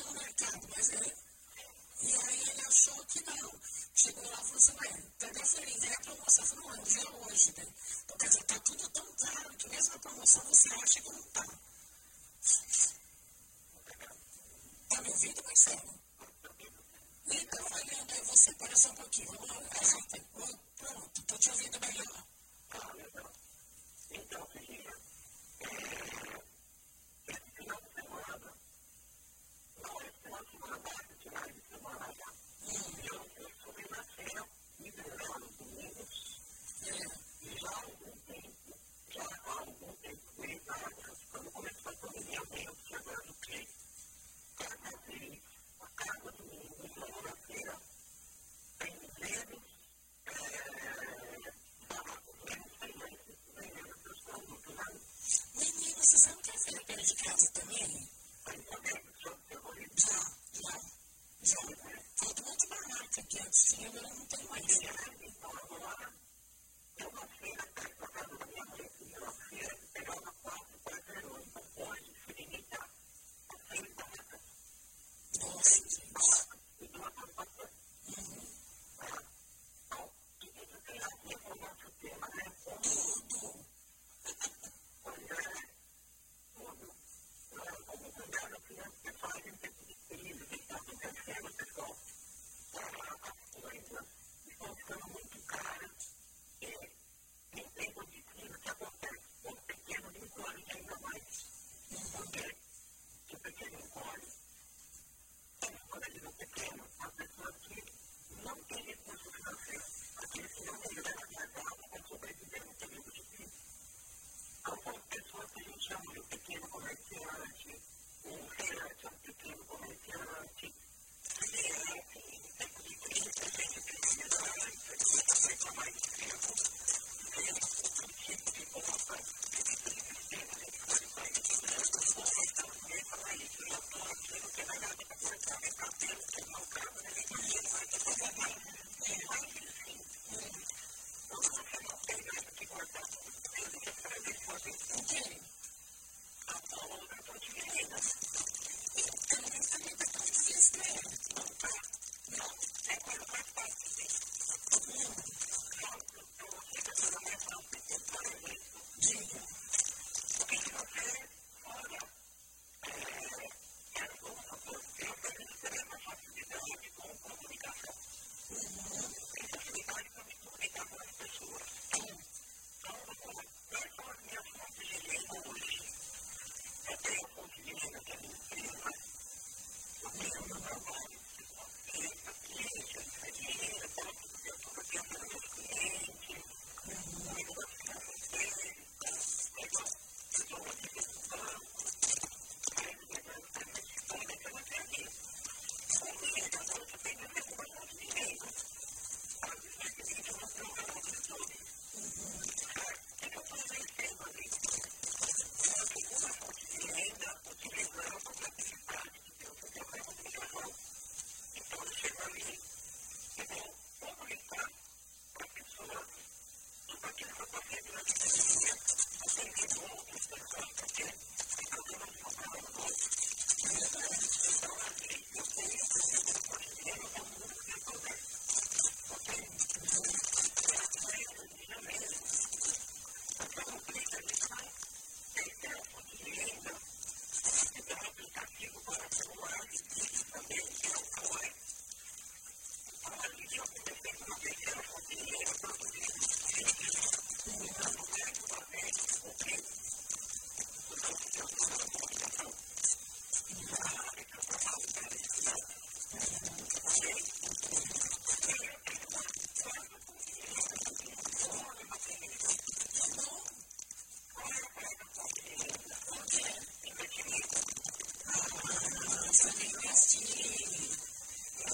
no mercado, é mas é E aí ele achou que não. Chegou lá e falou assim, ué, tá cadê a? É a promoção. Eu falei, não, hoje é hoje, né? Então, quer dizer, tá tudo tão caro que mesmo a promoção você acha que não tá. Tá me ouvindo, Marcelo? Então, olha, aí você para só um pouquinho. Vamos Pronto, estou te ouvindo melhor. Tá, legal. Então, Virginia, また、違い質問はないか。いいよ、飛びますよ。水の against you, and they want to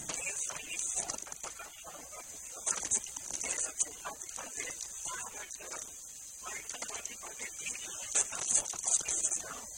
Thank you.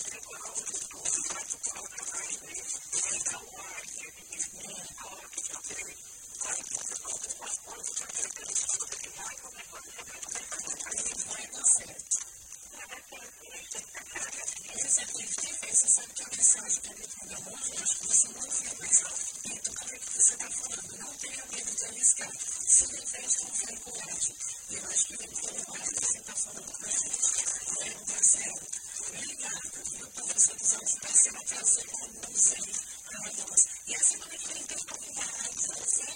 arriscar se não fez com fé e. E eu acho que vem também mais desse está falando com a gente, é da Zé, ligar, por estou recebendo os parceiros trazer como museu para nós. E assim semana que gente tem convidado,